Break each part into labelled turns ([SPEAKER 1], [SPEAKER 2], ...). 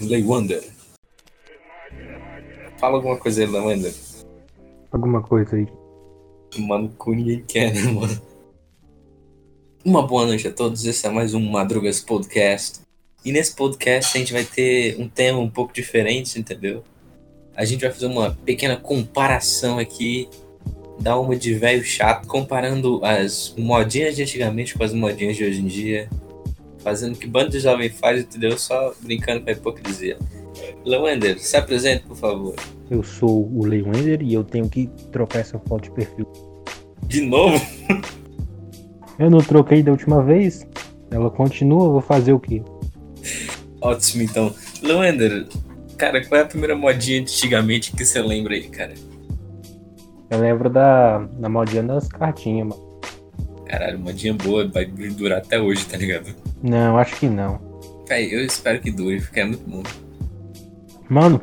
[SPEAKER 1] Lay Wonder. Fala alguma coisa aí, Wonder.
[SPEAKER 2] Alguma coisa aí.
[SPEAKER 1] Mano, com ninguém quer, né, mano? Uma boa noite a todos, esse é mais um Madrugas Podcast. E nesse podcast a gente vai ter um tema um pouco diferente, entendeu? A gente vai fazer uma pequena comparação aqui, dar uma de velho chato, comparando as modinhas de antigamente com as modinhas de hoje em dia fazendo o que bando de jovem faz, entendeu? Só brincando com a hipocrisia. Lewender, se apresente, por favor.
[SPEAKER 2] Eu sou o Lewender e eu tenho que trocar essa foto de perfil.
[SPEAKER 1] De novo?
[SPEAKER 2] Eu não troquei da última vez. Ela continua, vou fazer o quê?
[SPEAKER 1] Ótimo, então. Lewender, cara, qual é a primeira modinha antigamente que você lembra aí, cara?
[SPEAKER 2] Eu lembro da, da modinha das cartinhas, mano.
[SPEAKER 1] Caralho, modinha boa, vai durar até hoje, tá ligado?
[SPEAKER 2] Não, acho que não.
[SPEAKER 1] Eu espero que dure, porque é muito bom.
[SPEAKER 2] Mano,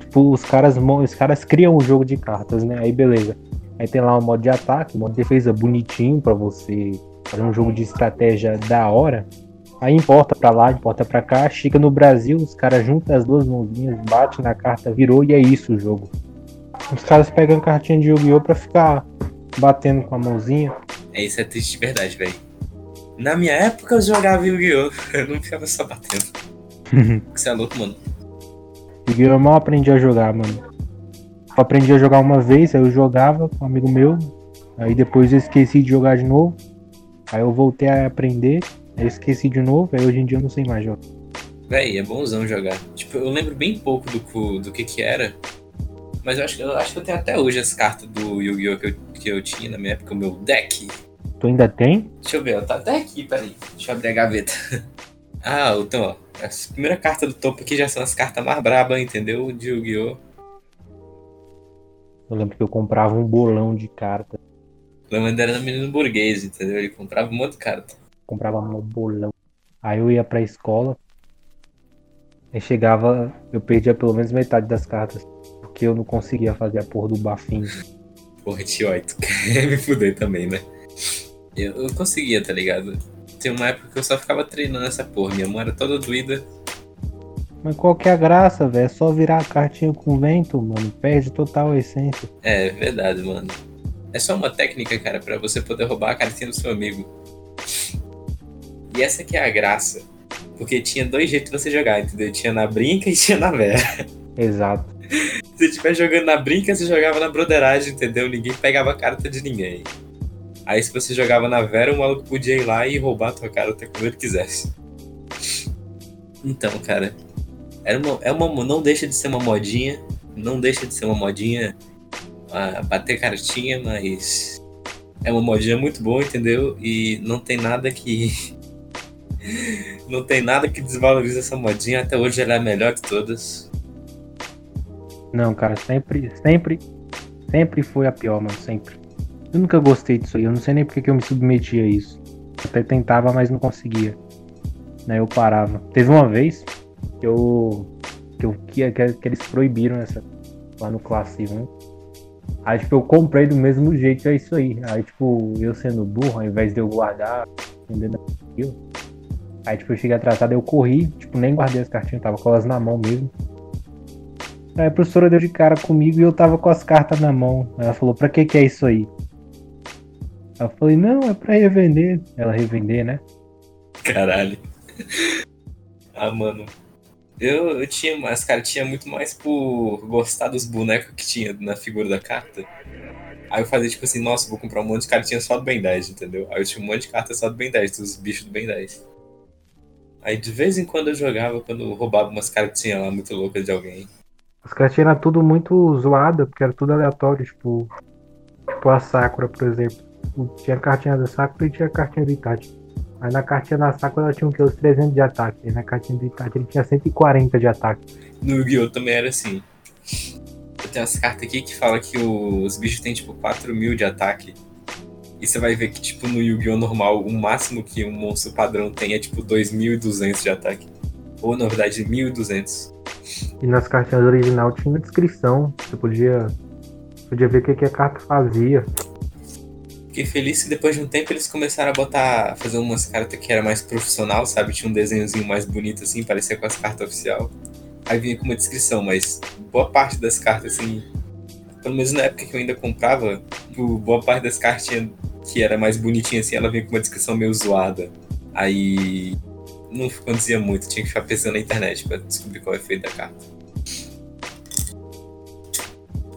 [SPEAKER 2] tipo, os caras, os caras criam um jogo de cartas, né? Aí beleza. Aí tem lá um modo de ataque, um modo de defesa bonitinho para você fazer um jogo de estratégia da hora. Aí importa pra lá, importa pra cá, chega no Brasil, os caras juntam as duas mãozinhas, bate na carta, virou e é isso o jogo. Os caras pegam cartinha de Yu-Gi-Oh! pra ficar batendo com a mãozinha.
[SPEAKER 1] É, isso é triste de verdade, velho. Na minha época eu jogava Yu-Gi-Oh! Eu não ficava só batendo. Você é louco, mano.
[SPEAKER 2] Yu-Gi-Oh! eu mal aprendi a jogar, mano. Eu aprendi a jogar uma vez, aí eu jogava com um amigo meu. Aí depois eu esqueci de jogar de novo. Aí eu voltei a aprender. Aí eu esqueci de novo, aí hoje em dia eu não sei mais jogar.
[SPEAKER 1] Véi, é bonzão jogar. Tipo, eu lembro bem pouco do, do que que era. Mas eu acho, eu acho que eu tenho até hoje as cartas do Yu-Gi-Oh! Que eu, que eu tinha na minha época, o meu deck.
[SPEAKER 2] Tu ainda tem?
[SPEAKER 1] Deixa eu ver, tá até aqui, peraí. Deixa eu abrir a gaveta. ah, então, ó. A primeira carta do topo aqui já são as cartas mais brabas, entendeu? De Yu-Gi-Oh!
[SPEAKER 2] Eu lembro que eu comprava um bolão de cartas.
[SPEAKER 1] O Leandro era menino burguês, entendeu? Ele comprava um monte de carta.
[SPEAKER 2] Comprava um bolão. Aí eu ia pra escola. Aí chegava, eu perdia pelo menos metade das cartas porque eu não conseguia fazer a porra do bafinho.
[SPEAKER 1] Porra, tio, tu quer me fuder também, né? Eu, eu conseguia, tá ligado? Tem uma época que eu só ficava treinando essa porra, minha mão era toda doída.
[SPEAKER 2] Mas qual que é a graça, velho? É só virar a cartinha com vento, mano. Perde total a essência.
[SPEAKER 1] É, verdade, mano. É só uma técnica, cara, para você poder roubar a cartinha do seu amigo. E essa que é a graça. Porque tinha dois jeitos de você jogar, entendeu? Tinha na brinca e tinha na vera.
[SPEAKER 2] Exato.
[SPEAKER 1] Se estiver jogando na brinca, você jogava na broderagem, entendeu? Ninguém pegava a carta de ninguém. Aí se você jogava na Vera, o maluco podia ir lá e roubar a tua carta quando ele quisesse. Então, cara, era uma, é uma, não deixa de ser uma modinha, não deixa de ser uma modinha a bater cartinha, mas é uma modinha muito boa, entendeu? E não tem nada que não tem nada que desvalorize essa modinha. Até hoje ela é a melhor de todas.
[SPEAKER 2] Não, cara, sempre, sempre, sempre foi a pior, mano, sempre. Eu nunca gostei disso aí, eu não sei nem porque que eu me submetia a isso. Até tentava, mas não conseguia. Né, eu parava. Teve uma vez que eu. que, eu, que, que eles proibiram essa. lá no classe 1. Aí, tipo, eu comprei do mesmo jeito, é isso aí. Aí, tipo, eu sendo burro, ao invés de eu guardar, entendeu? Aí, tipo, eu cheguei atrasado, eu corri, tipo, nem guardei as cartinhas, tava com elas na mão mesmo. Aí a professora deu de cara comigo e eu tava com as cartas na mão. Ela falou, pra que que é isso aí? Eu falei, não, é pra revender. Ela revender, né?
[SPEAKER 1] Caralho. Ah, mano. Eu, eu tinha as cartinhas muito mais por gostar dos bonecos que tinha na figura da carta. Aí eu fazia tipo assim, nossa, vou comprar um monte de cartinhas só do Ben 10, entendeu? Aí eu tinha um monte de cartas só do Ben 10, dos bichos do Ben 10. Aí de vez em quando eu jogava quando eu roubava umas cartinhas lá muito loucas de alguém.
[SPEAKER 2] As cartinhas eram tudo muito zoada, porque era tudo aleatório, tipo. Tipo a Sakura, por exemplo. Tinha cartinha da Sakura e tinha cartinha do Itachi. Aí na cartinha da Sakura ela tinha o que? Os 300 de ataque. E na cartinha do Itachi ele tinha 140 de ataque.
[SPEAKER 1] No Yu-Gi-Oh! também era assim. Eu tenho as cartas aqui que fala que os bichos têm tipo 4 mil de ataque. E você vai ver que, tipo, no Yu-Gi-Oh! normal, o máximo que um monstro padrão tem é tipo 2.200 de ataque. Ou na verdade, 1.200.
[SPEAKER 2] E nas cartinhas original tinha descrição. Você podia, podia ver o que, que a carta fazia.
[SPEAKER 1] Fiquei feliz que depois de um tempo eles começaram a botar, fazer umas cartas que era mais profissional, sabe? Tinha um desenhozinho mais bonito assim, parecia com as cartas oficial. Aí vinha com uma descrição, mas boa parte das cartas, assim, pelo menos na época que eu ainda comprava, boa parte das cartinhas que era mais bonitinha assim, ela vinha com uma descrição meio zoada. Aí não conduzia muito, tinha que ficar pesquisando na internet pra descobrir qual é o efeito da carta.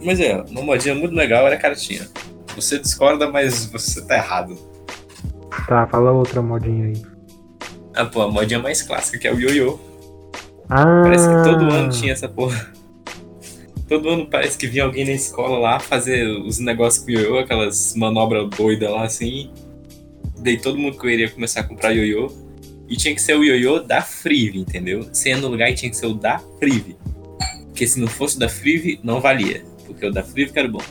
[SPEAKER 1] Mas é, uma modinha muito legal era a cartinha. Você discorda, mas você tá errado.
[SPEAKER 2] Tá, fala outra modinha aí.
[SPEAKER 1] Ah, pô, a modinha mais clássica, que é o ioiô.
[SPEAKER 2] Ah,
[SPEAKER 1] Parece que todo ano tinha essa porra. Todo ano parece que vinha alguém na escola lá fazer os negócios com ioiô, aquelas manobras doidas lá assim. Daí todo mundo queria começar a comprar ioiô. E tinha que ser o ioiô da Frive, entendeu? Você ia no lugar e tinha que ser o da Frive. Porque se não fosse o da Frive, não valia. Porque o da Frive que era bom.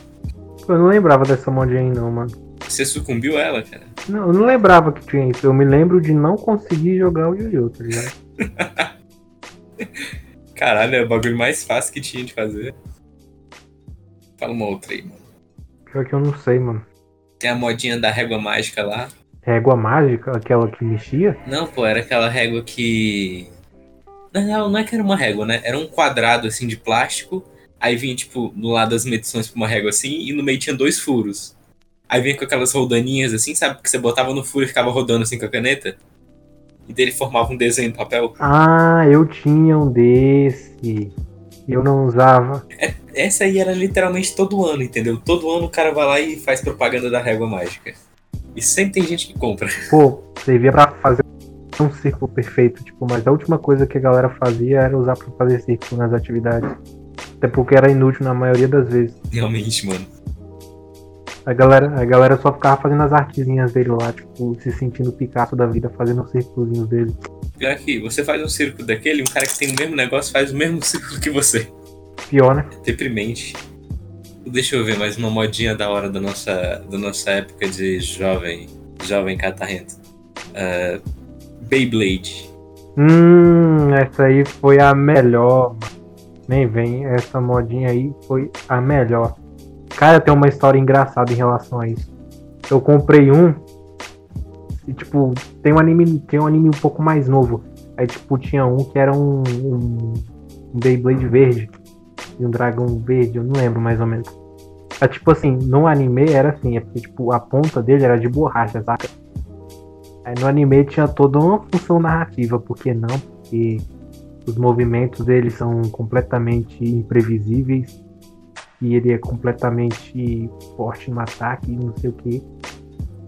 [SPEAKER 2] Eu não lembrava dessa modinha aí não, mano.
[SPEAKER 1] Você sucumbiu a ela, cara.
[SPEAKER 2] Não, eu não lembrava que tinha isso. Eu me lembro de não conseguir jogar o Yu-Yu, tá ligado?
[SPEAKER 1] Caralho, é o bagulho mais fácil que tinha de fazer. Fala uma outra aí, mano.
[SPEAKER 2] Pior que eu não sei, mano.
[SPEAKER 1] Tem a modinha da régua mágica lá.
[SPEAKER 2] Régua mágica, aquela que mexia?
[SPEAKER 1] Não, pô, era aquela régua que. Na real, não é que era uma régua, né? Era um quadrado assim de plástico. Aí vinha, tipo, no lado das medições pra uma régua assim, e no meio tinha dois furos. Aí vinha com aquelas rodaninhas assim, sabe? Que você botava no furo e ficava rodando assim com a caneta. E dele formava um desenho no papel.
[SPEAKER 2] Ah, eu tinha um desse. Eu não usava.
[SPEAKER 1] Essa aí era literalmente todo ano, entendeu? Todo ano o cara vai lá e faz propaganda da régua mágica. E sempre tem gente que compra.
[SPEAKER 2] Pô, servia pra fazer um círculo perfeito, tipo, mas a última coisa que a galera fazia era usar pra fazer círculo nas atividades. Até porque era inútil na maioria das vezes.
[SPEAKER 1] Realmente, mano.
[SPEAKER 2] A galera, a galera só ficava fazendo as artezinhas dele lá, tipo, se sentindo Picasso da vida, fazendo os círculozinhos dele.
[SPEAKER 1] Pior que você faz um círculo daquele, um cara que tem o mesmo negócio faz o mesmo círculo que você.
[SPEAKER 2] Pior, né?
[SPEAKER 1] Deprimente. Deixa eu ver mais uma modinha da hora da nossa, da nossa época de jovem, jovem catarrento. Uh, Beyblade.
[SPEAKER 2] Hum, essa aí foi a melhor. Nem vem, essa modinha aí foi a melhor. Cara, tem uma história engraçada em relação a isso. Eu comprei um e tipo, tem um anime, tem um anime um pouco mais novo. Aí tipo, tinha um que era um, um, um Beyblade verde e um dragão verde, eu não lembro mais ou menos. É tipo assim, no anime era assim, é porque tipo, a ponta dele era de borracha, saca? Aí no anime tinha toda uma função narrativa, por que não? Porque os movimentos dele são completamente imprevisíveis e ele é completamente forte no ataque e não sei o que.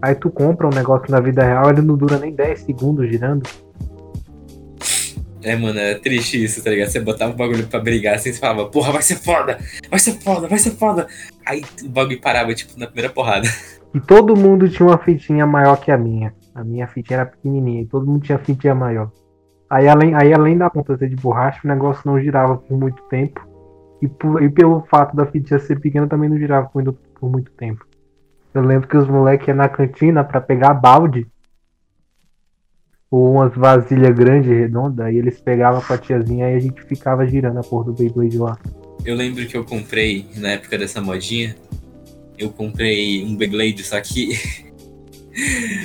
[SPEAKER 2] Aí tu compra um negócio na vida real, ele não dura nem 10 segundos girando.
[SPEAKER 1] É, mano, é triste isso, tá ligado? Você botava o bagulho pra brigar assim, você falava, porra, vai ser foda, vai ser foda, vai ser foda. Aí o bagulho parava, tipo, na primeira porrada.
[SPEAKER 2] E todo mundo tinha uma fitinha maior que a minha. A minha fitinha era pequenininha e todo mundo tinha fitinha maior. Aí além, aí, além da ponta ser de borracha, o negócio não girava por muito tempo. E, por, e pelo fato da fitinha ser pequena, também não girava por, por muito tempo. Eu lembro que os moleques iam na cantina para pegar balde ou umas vasilhas grandes, redondas, e eles pegavam a tiazinha e a gente ficava girando a porra do Beyblade lá.
[SPEAKER 1] Eu lembro que eu comprei, na época dessa modinha, eu comprei um Beyblade, só que.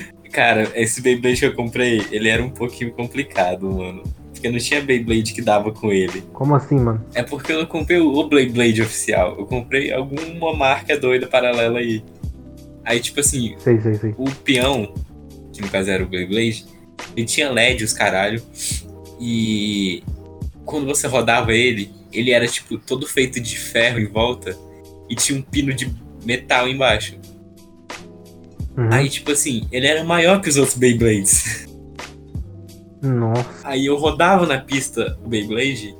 [SPEAKER 1] Cara, esse Beyblade que eu comprei, ele era um pouquinho complicado, mano. Porque não tinha Beyblade que dava com ele.
[SPEAKER 2] Como assim, mano?
[SPEAKER 1] É porque eu não comprei o Beyblade oficial. Eu comprei alguma marca doida paralela aí. Aí, tipo assim,
[SPEAKER 2] Sei, sei, sei.
[SPEAKER 1] o peão, que no caso era o Beyblade, ele tinha LED, os caralho. E quando você rodava ele, ele era tipo todo feito de ferro em volta e tinha um pino de metal embaixo.
[SPEAKER 2] Uhum.
[SPEAKER 1] Aí, tipo assim, ele era maior que os outros Beyblades.
[SPEAKER 2] Nossa.
[SPEAKER 1] Aí eu rodava na pista o Beyblade,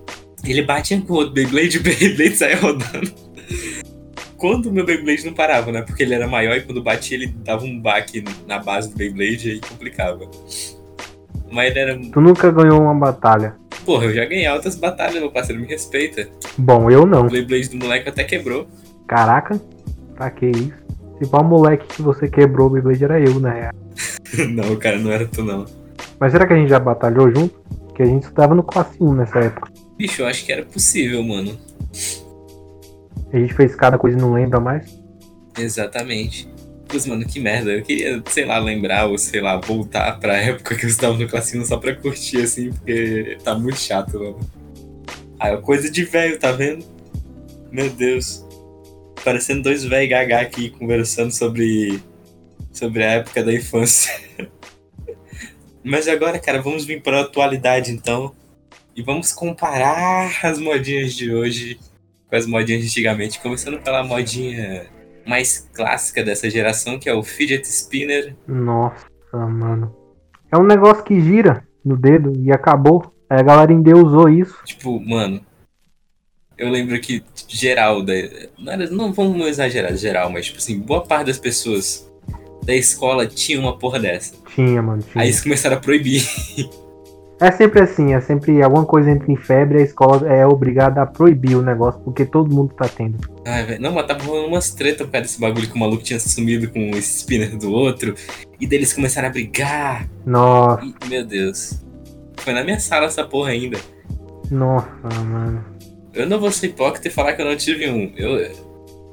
[SPEAKER 1] ele batia com o outro Beyblade e o Beyblade saía rodando. Quando o meu Beyblade não parava, né? Porque ele era maior e quando batia ele dava um baque na base do Beyblade e aí complicava. Mas ele era.
[SPEAKER 2] Tu nunca ganhou uma batalha.
[SPEAKER 1] Porra, eu já ganhei altas batalhas, meu parceiro, me respeita.
[SPEAKER 2] Bom, eu não.
[SPEAKER 1] O Beyblade do moleque até quebrou.
[SPEAKER 2] Caraca, pra que isso? Se qual moleque que você quebrou o Beyblade era eu, na real.
[SPEAKER 1] não, cara, não era tu não.
[SPEAKER 2] Mas será que a gente já batalhou junto? Porque a gente estudava no classe 1 nessa época.
[SPEAKER 1] Bicho, eu acho que era possível, mano.
[SPEAKER 2] A gente fez cada coisa e não lembra mais.
[SPEAKER 1] Exatamente. Mas, mano, que merda. Eu queria, sei lá, lembrar ou, sei lá, voltar pra época que eu estava no Classino só pra curtir, assim, porque tá muito chato, mano. Ah, é coisa de velho, tá vendo? Meu Deus. Parecendo dois velhos gaga aqui conversando sobre, sobre a época da infância. Mas agora, cara, vamos vir pra atualidade, então. E vamos comparar as modinhas de hoje com as modinhas de antigamente. Começando pela modinha mais clássica dessa geração, que é o fidget spinner.
[SPEAKER 2] Nossa, mano. É um negócio que gira no dedo e acabou. A galera endeusou isso.
[SPEAKER 1] Tipo, mano, eu lembro que geral, da, não, era, não vamos exagerar geral, mas tipo assim, boa parte das pessoas da escola tinha uma porra dessa.
[SPEAKER 2] Tinha, mano. Tinha.
[SPEAKER 1] Aí eles começaram a proibir.
[SPEAKER 2] É sempre assim, é sempre alguma coisa entra em febre, a escola é obrigada a proibir o negócio, porque todo mundo tá tendo.
[SPEAKER 1] Ai, velho. Não, mas tava rolando umas tretas por causa desse bagulho que o maluco tinha sumido com esse spinner do outro. E daí eles começaram a brigar.
[SPEAKER 2] Nossa.
[SPEAKER 1] E, meu Deus. Foi na minha sala essa porra ainda.
[SPEAKER 2] Nossa, mano.
[SPEAKER 1] Eu não vou ser hipócrita e falar que eu não tive um. Eu,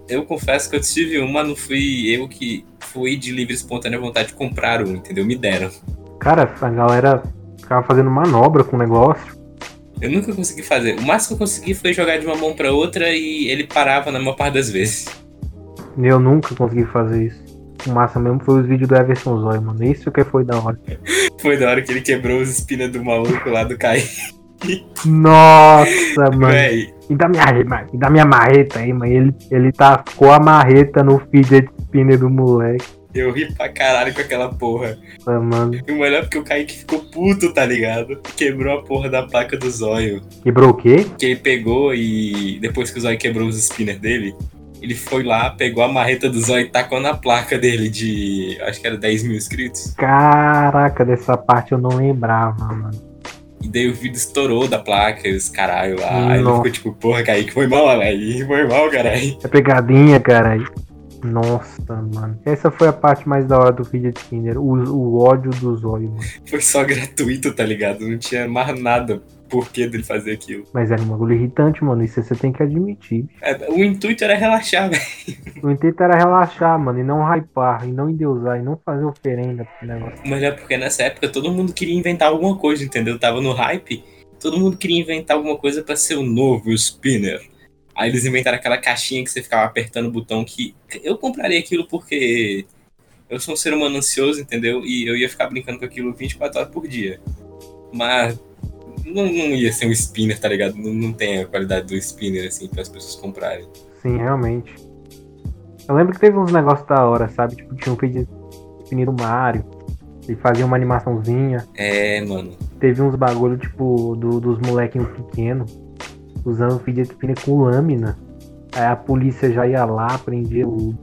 [SPEAKER 1] eu confesso que eu tive um, mas não fui eu que fui de livre espontânea vontade de comprar um, entendeu? Me deram.
[SPEAKER 2] Cara, a galera ficava fazendo manobra com o negócio.
[SPEAKER 1] Eu nunca consegui fazer. O máximo que eu consegui foi jogar de uma mão pra outra e ele parava na maior parte das vezes.
[SPEAKER 2] Eu nunca consegui fazer isso. O massa mesmo foi os vídeos do Everson Zoy, mano. Isso que foi da hora.
[SPEAKER 1] Foi da hora que ele quebrou os espinas do maluco lá do Kai.
[SPEAKER 2] Nossa, mano.
[SPEAKER 1] Véi,
[SPEAKER 2] Me dá minha, me dá minha marreta aí, mano. Ele, ele tacou a marreta no fidget spinner do moleque.
[SPEAKER 1] eu ri pra caralho com aquela porra.
[SPEAKER 2] Ah, mano.
[SPEAKER 1] E o melhor é porque o Kaique ficou puto, tá ligado? Quebrou a porra da placa do zóio.
[SPEAKER 2] Quebrou o quê?
[SPEAKER 1] Que ele pegou e depois que o zóio quebrou os spinners dele, ele foi lá, pegou a marreta do zóio e tacou na placa dele de. acho que era 10 mil inscritos.
[SPEAKER 2] Caraca, dessa parte eu não lembrava, mano.
[SPEAKER 1] E daí o vídeo estourou da placa e os caralho lá. Aí ele ficou tipo, porra, Kaique, foi mal, velho. Foi mal, caralho.
[SPEAKER 2] É pegadinha, cara. Nossa, mano. Essa foi a parte mais da hora do fidget spinner. O, o ódio do zóio, mano.
[SPEAKER 1] Foi só gratuito, tá ligado? Não tinha mais nada por que dele fazer aquilo.
[SPEAKER 2] Mas era um bagulho irritante, mano. Isso você tem que admitir.
[SPEAKER 1] É, o intuito era relaxar, velho.
[SPEAKER 2] O intuito era relaxar, mano, e não hypar, e não endeusar, e não fazer oferenda pro negócio.
[SPEAKER 1] Mas é porque nessa época todo mundo queria inventar alguma coisa, entendeu? Tava no hype, todo mundo queria inventar alguma coisa pra ser o novo spinner. Aí eles inventaram aquela caixinha que você ficava apertando o botão que eu compraria aquilo porque eu sou um ser humano ansioso, entendeu? E eu ia ficar brincando com aquilo 24 horas por dia. Mas não, não ia ser um spinner, tá ligado? Não, não tem a qualidade do spinner, assim, para as pessoas comprarem.
[SPEAKER 2] Sim, realmente. Eu lembro que teve uns negócios da hora, sabe? Tipo, tinha um spinner do Mario, ele fazia uma animaçãozinha.
[SPEAKER 1] É, mano.
[SPEAKER 2] Teve uns bagulho, tipo, do- dos molequinhos pequenos, usando o fidget spinner com lâmina. Aí a polícia já ia lá, prendia o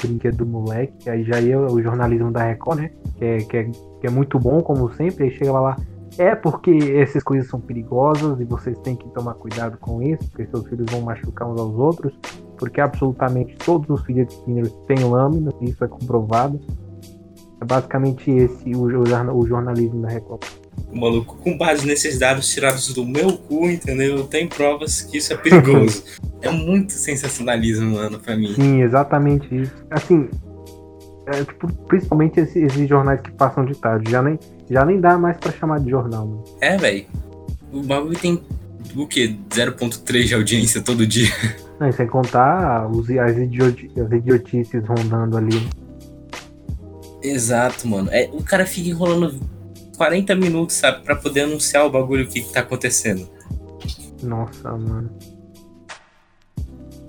[SPEAKER 2] brinquedo do moleque, aí já ia o jornalismo da Record, né? Que é, que é, que é muito bom, como sempre, aí chegava lá. É porque essas coisas são perigosas e vocês têm que tomar cuidado com isso, porque seus filhos vão machucar uns aos outros, porque absolutamente todos os fidget spinners têm lâmina, isso é comprovado. É basicamente esse o, o jorna- o jornalismo da Record.
[SPEAKER 1] O maluco, com base nesses dados tirados do meu cu, entendeu? Tem provas que isso é perigoso. é muito sensacionalismo, mano, pra mim.
[SPEAKER 2] Sim, exatamente isso. Assim, é, tipo, principalmente esse- esses jornais que passam de tarde. Já nem, já nem dá mais pra chamar de jornal, mano.
[SPEAKER 1] É, velho. O bagulho tem o quê? 0.3 de audiência todo dia.
[SPEAKER 2] Não, e sem contar os, as, idioti- as idiotices rondando ali.
[SPEAKER 1] Exato, mano. É, o cara fica enrolando 40 minutos, sabe? Pra poder anunciar o bagulho, o que, que tá acontecendo.
[SPEAKER 2] Nossa, mano.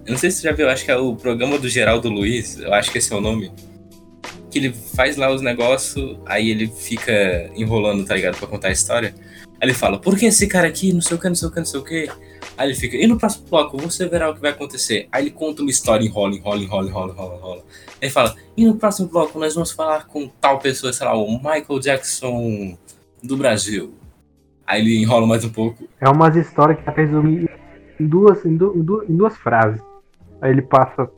[SPEAKER 1] Eu não sei se você já viu, acho que é o programa do Geraldo Luiz, eu acho que esse é o nome. Que ele faz lá os negócios, aí ele fica enrolando, tá ligado? Pra contar a história. Aí ele fala, por que esse cara aqui, não sei o que, não sei o que, não sei o que. Aí ele fica, e no próximo bloco, você verá o que vai acontecer. Aí ele conta uma história, enrola, enrola, enrola, enrola, enrola, enrola. Aí ele fala, e no próximo bloco nós vamos falar com tal pessoa, sei lá, o Michael Jackson do Brasil. Aí ele enrola mais um pouco.
[SPEAKER 2] É umas histórias que tá resumir em duas, em, du- em du- em duas frases. Aí ele passa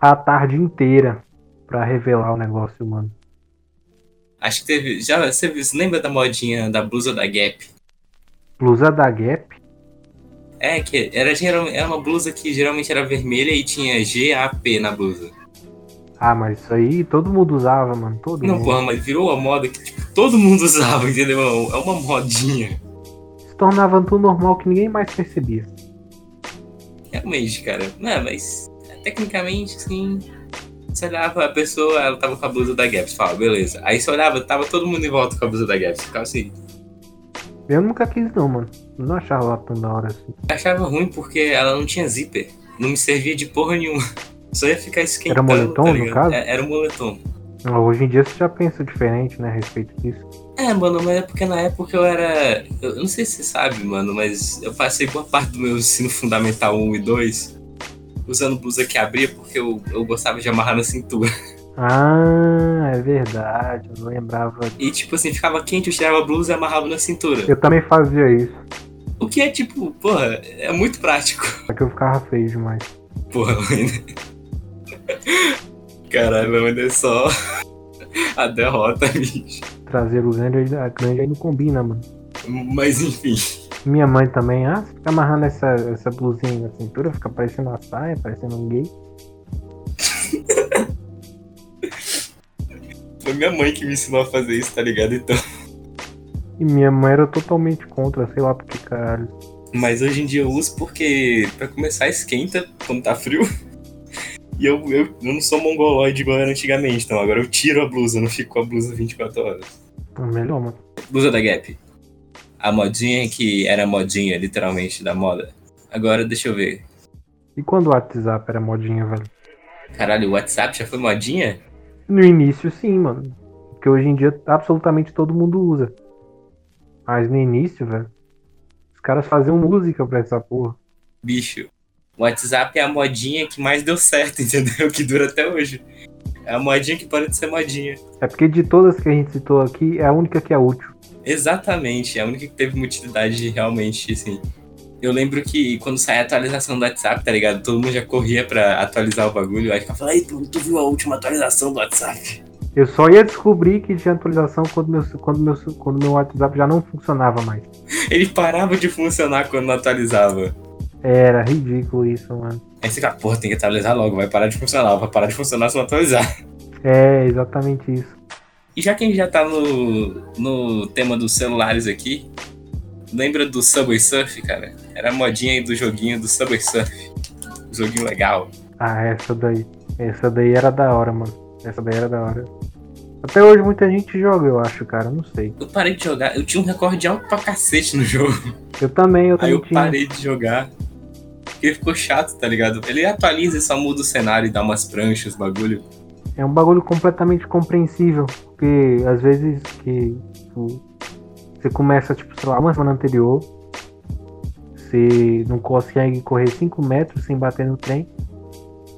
[SPEAKER 2] a tarde inteira pra revelar o negócio, mano.
[SPEAKER 1] Acho que teve. Já você lembra da modinha da blusa da Gap?
[SPEAKER 2] Blusa da Gap.
[SPEAKER 1] É, que era, geral, era uma blusa que geralmente era vermelha e tinha GAP na blusa.
[SPEAKER 2] Ah, mas isso aí todo mundo usava, mano. Todo
[SPEAKER 1] Não,
[SPEAKER 2] mundo.
[SPEAKER 1] porra, mas virou uma moda que tipo, todo mundo usava, entendeu? É uma modinha.
[SPEAKER 2] Se tornava tudo normal que ninguém mais percebia.
[SPEAKER 1] Realmente, cara. Não, mas tecnicamente, assim. Você olhava a pessoa, ela tava com a blusa da Gap. Você fala, beleza. Aí você olhava, tava todo mundo em volta com a blusa da Gap. Você ficava assim.
[SPEAKER 2] Eu nunca quis não, mano. Eu não achava lá tão da hora assim.
[SPEAKER 1] Eu achava ruim porque ela não tinha zíper. Não me servia de porra nenhuma. Só ia ficar esquentando.
[SPEAKER 2] moletom,
[SPEAKER 1] tá
[SPEAKER 2] no caso?
[SPEAKER 1] É, era um moletom.
[SPEAKER 2] Hoje em dia você já pensa diferente, né, a respeito disso.
[SPEAKER 1] É, mano, mas é porque na época eu era. Eu não sei se você sabe, mano, mas eu passei boa parte do meu ensino fundamental 1 e 2 usando blusa que abria porque eu, eu gostava de amarrar na cintura.
[SPEAKER 2] Ah, é verdade. Eu não lembrava.
[SPEAKER 1] E tipo assim, ficava quente, eu tirava a blusa e amarrava na cintura.
[SPEAKER 2] Eu também fazia isso.
[SPEAKER 1] O que é tipo, porra, é muito prático.
[SPEAKER 2] Só que eu ficava feio demais.
[SPEAKER 1] Porra, mano. Caralho, mano, é só a derrota, bicho.
[SPEAKER 2] Traseiro grande, a grande aí não combina, mano.
[SPEAKER 1] Mas enfim.
[SPEAKER 2] Minha mãe também, ah, você fica amarrando essa, essa blusinha na cintura, fica parecendo uma saia, parecendo um gay.
[SPEAKER 1] Foi minha mãe que me ensinou a fazer isso, tá ligado? Então.
[SPEAKER 2] E minha mãe era totalmente contra, sei lá por que caralho.
[SPEAKER 1] Mas hoje em dia eu uso porque, pra começar, esquenta quando tá frio. E eu, eu, eu não sou mongoloide igual era antigamente, então agora eu tiro a blusa, não fico com a blusa 24 horas.
[SPEAKER 2] É melhor, mano.
[SPEAKER 1] Blusa da Gap. A modinha que era modinha, literalmente, da moda. Agora, deixa eu ver.
[SPEAKER 2] E quando o WhatsApp era modinha, velho?
[SPEAKER 1] Caralho, o WhatsApp já foi modinha?
[SPEAKER 2] No início, sim, mano. Porque hoje em dia absolutamente todo mundo usa. Mas no início, velho, os caras faziam música pra essa porra.
[SPEAKER 1] Bicho, o WhatsApp é a modinha que mais deu certo, entendeu? Que dura até hoje. É a modinha que pode ser modinha.
[SPEAKER 2] É porque de todas que a gente citou aqui, é a única que é útil.
[SPEAKER 1] Exatamente, é a única que teve uma utilidade realmente, assim. Eu lembro que quando saía a atualização do WhatsApp, tá ligado? Todo mundo já corria pra atualizar o bagulho. Aí ficava, aí, tu, tu viu a última atualização do WhatsApp?
[SPEAKER 2] Eu só ia descobrir que tinha atualização quando meu, quando meu, quando meu WhatsApp já não funcionava mais.
[SPEAKER 1] Ele parava de funcionar quando não atualizava.
[SPEAKER 2] Era ridículo isso, mano.
[SPEAKER 1] Aí você fica, porra, tem que atualizar logo, vai parar de funcionar, vai parar de funcionar se não atualizar.
[SPEAKER 2] É, exatamente isso.
[SPEAKER 1] E já que a gente já tá no, no tema dos celulares aqui, lembra do Subway Surf, cara? Era a modinha aí do joguinho do Subway Surf. Joguinho legal.
[SPEAKER 2] Ah, essa daí. Essa daí era da hora, mano. Essa daí era da hora. Até hoje muita gente joga, eu acho, cara. Não sei.
[SPEAKER 1] Eu parei de jogar, eu tinha um recorde alto pra cacete no jogo.
[SPEAKER 2] Eu também, eu
[SPEAKER 1] Aí
[SPEAKER 2] também
[SPEAKER 1] eu
[SPEAKER 2] tinha.
[SPEAKER 1] parei de jogar. Porque ficou chato, tá ligado? Ele atualiza e só muda o cenário e dá umas pranchas, bagulho.
[SPEAKER 2] É um bagulho completamente compreensível. Porque às vezes que tipo, você começa, tipo, sei lá, uma semana anterior, você não consegue correr 5 metros sem bater no trem.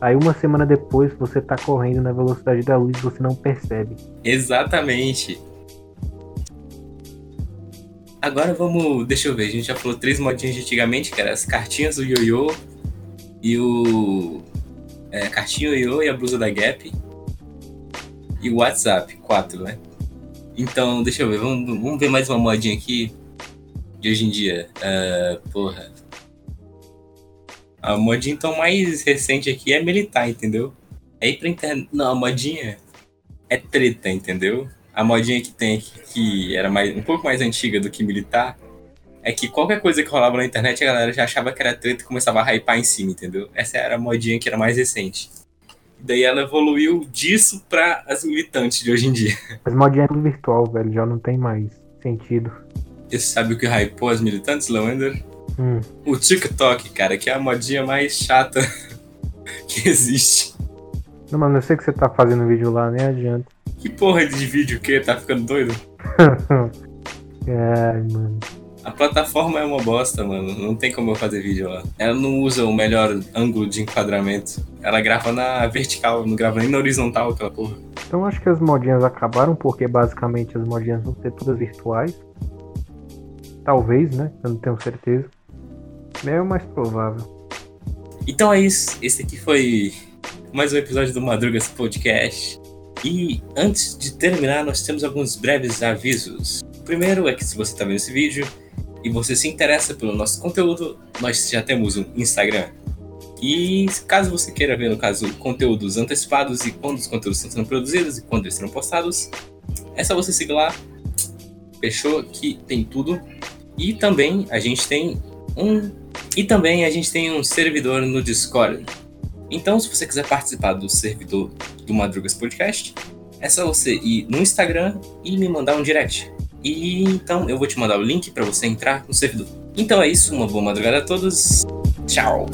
[SPEAKER 2] Aí uma semana depois você tá correndo na velocidade da luz e você não percebe.
[SPEAKER 1] Exatamente. Agora vamos. Deixa eu ver, a gente já falou três modinhas de antigamente, que eram as cartinhas, o ioiô e o. É, cartinha ioiô e a blusa da Gap. E WhatsApp, quatro, né? Então, deixa eu ver, vamos, vamos ver mais uma modinha aqui de hoje em dia. Ah, porra. A modinha então mais recente aqui é militar, entendeu? Aí pra internet. Não, a modinha é treta, entendeu? A modinha que tem aqui, que era mais, um pouco mais antiga do que militar, é que qualquer coisa que rolava na internet a galera já achava que era treta e começava a hypar em cima, entendeu? Essa era a modinha que era mais recente. Daí ela evoluiu disso pra as militantes de hoje em dia.
[SPEAKER 2] Mas modinha é tudo virtual, velho. Já não tem mais sentido.
[SPEAKER 1] Você sabe o que hypou as militantes, Lewander?
[SPEAKER 2] Hum.
[SPEAKER 1] O TikTok, cara, que é a modinha mais chata que existe.
[SPEAKER 2] Não, mano, eu sei que você tá fazendo vídeo lá, nem adianta.
[SPEAKER 1] Que porra de vídeo que tá ficando doido?
[SPEAKER 2] Ai, mano.
[SPEAKER 1] A plataforma é uma bosta, mano. Não tem como eu fazer vídeo lá. Ela não usa o melhor ângulo de enquadramento. Ela grava na vertical, não grava nem na horizontal, aquela porra.
[SPEAKER 2] Então acho que as modinhas acabaram porque basicamente as modinhas vão ser todas virtuais. Talvez, né? Eu não tenho certeza. É o mais provável.
[SPEAKER 1] Então é isso. Esse aqui foi mais um episódio do Madrugas Podcast. E antes de terminar, nós temos alguns breves avisos. O primeiro é que se você está vendo esse vídeo e você se interessa pelo nosso conteúdo, nós já temos um Instagram. E caso você queira ver, no caso, conteúdos antecipados e quando os conteúdos estão sendo produzidos e quando eles serão postados, é só você seguir lá. Fechou? Que tem tudo. E também a gente tem um. E também a gente tem um servidor no Discord. Então, se você quiser participar do servidor do Madrugas Podcast, é só você ir no Instagram e me mandar um direct. E então eu vou te mandar o link para você entrar no servidor. Então é isso, uma boa madrugada a todos. Tchau.